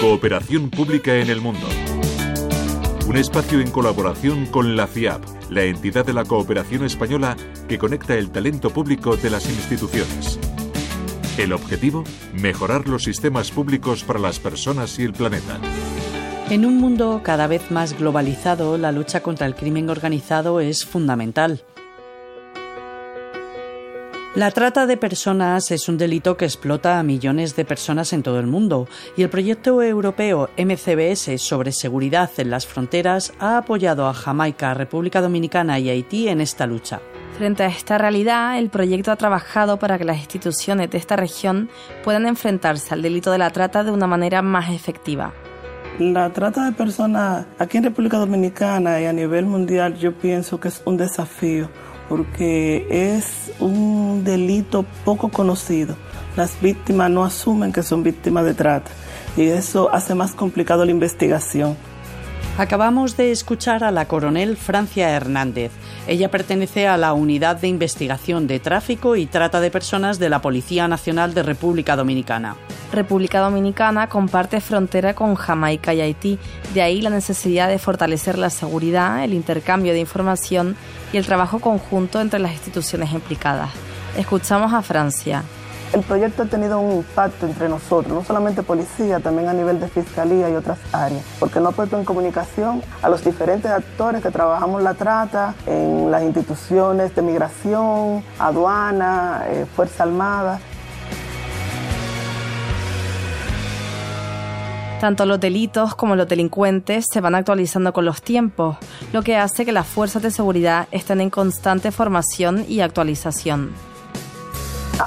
Cooperación pública en el mundo. Un espacio en colaboración con la FIAP, la entidad de la cooperación española que conecta el talento público de las instituciones. El objetivo, mejorar los sistemas públicos para las personas y el planeta. En un mundo cada vez más globalizado, la lucha contra el crimen organizado es fundamental. La trata de personas es un delito que explota a millones de personas en todo el mundo y el proyecto europeo MCBS sobre seguridad en las fronteras ha apoyado a Jamaica, República Dominicana y Haití en esta lucha. Frente a esta realidad, el proyecto ha trabajado para que las instituciones de esta región puedan enfrentarse al delito de la trata de una manera más efectiva. La trata de personas aquí en República Dominicana y a nivel mundial yo pienso que es un desafío porque es un delito poco conocido. Las víctimas no asumen que son víctimas de trata y eso hace más complicado la investigación. Acabamos de escuchar a la coronel Francia Hernández. Ella pertenece a la Unidad de Investigación de Tráfico y Trata de Personas de la Policía Nacional de República Dominicana. República Dominicana comparte frontera con Jamaica y Haití, de ahí la necesidad de fortalecer la seguridad, el intercambio de información y el trabajo conjunto entre las instituciones implicadas. Escuchamos a Francia. El proyecto ha tenido un impacto entre nosotros, no solamente policía, también a nivel de fiscalía y otras áreas, porque no ha puesto en comunicación a los diferentes actores que trabajamos la trata en las instituciones de migración, aduana, eh, Fuerza Armada. Tanto los delitos como los delincuentes se van actualizando con los tiempos, lo que hace que las fuerzas de seguridad estén en constante formación y actualización.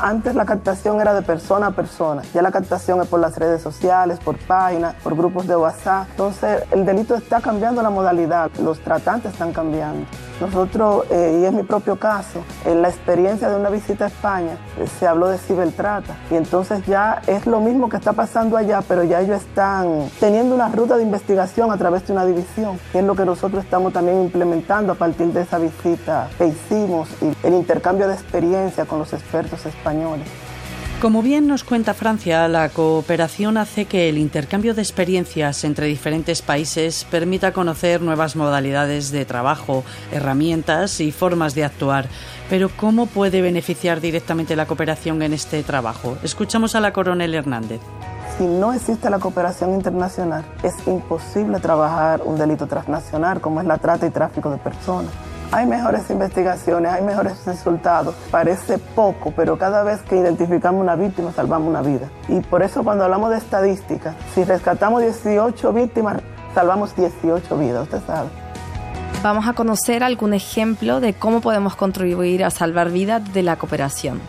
Antes la captación era de persona a persona, ya la captación es por las redes sociales, por páginas, por grupos de WhatsApp. Entonces el delito está cambiando la modalidad, los tratantes están cambiando. Nosotros, eh, y es mi propio caso, en la experiencia de una visita a España eh, se habló de cibertrata y entonces ya es lo mismo que está pasando allá, pero ya ellos están teniendo una ruta de investigación a través de una división, que es lo que nosotros estamos también implementando a partir de esa visita que hicimos y el intercambio de experiencia con los expertos españoles. Como bien nos cuenta Francia, la cooperación hace que el intercambio de experiencias entre diferentes países permita conocer nuevas modalidades de trabajo, herramientas y formas de actuar. Pero ¿cómo puede beneficiar directamente la cooperación en este trabajo? Escuchamos a la coronel Hernández. Si no existe la cooperación internacional, es imposible trabajar un delito transnacional como es la trata y tráfico de personas hay mejores investigaciones, hay mejores resultados. Parece poco, pero cada vez que identificamos una víctima salvamos una vida. Y por eso cuando hablamos de estadística, si rescatamos 18 víctimas, salvamos 18 vidas, usted sabe. Vamos a conocer algún ejemplo de cómo podemos contribuir a salvar vidas de la cooperación.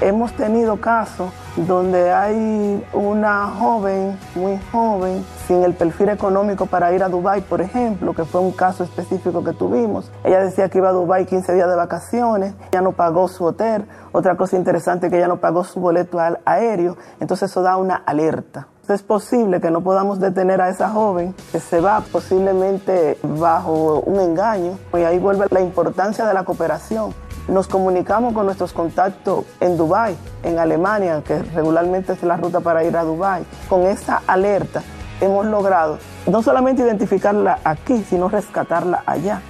Hemos tenido casos donde hay una joven, muy joven, sin el perfil económico para ir a Dubái, por ejemplo, que fue un caso específico que tuvimos. Ella decía que iba a Dubái 15 días de vacaciones, ya no pagó su hotel. Otra cosa interesante que ella no pagó su boleto aéreo, entonces eso da una alerta. Es posible que no podamos detener a esa joven que se va posiblemente bajo un engaño y ahí vuelve la importancia de la cooperación. Nos comunicamos con nuestros contactos en Dubái, en Alemania, que regularmente es la ruta para ir a Dubái. Con esa alerta hemos logrado no solamente identificarla aquí, sino rescatarla allá.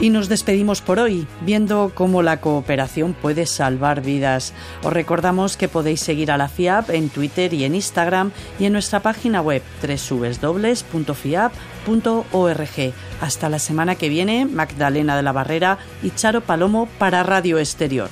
Y nos despedimos por hoy, viendo cómo la cooperación puede salvar vidas. Os recordamos que podéis seguir a la FIAP en Twitter y en Instagram y en nuestra página web www.fiap.org. Hasta la semana que viene, Magdalena de la Barrera y Charo Palomo para Radio Exterior.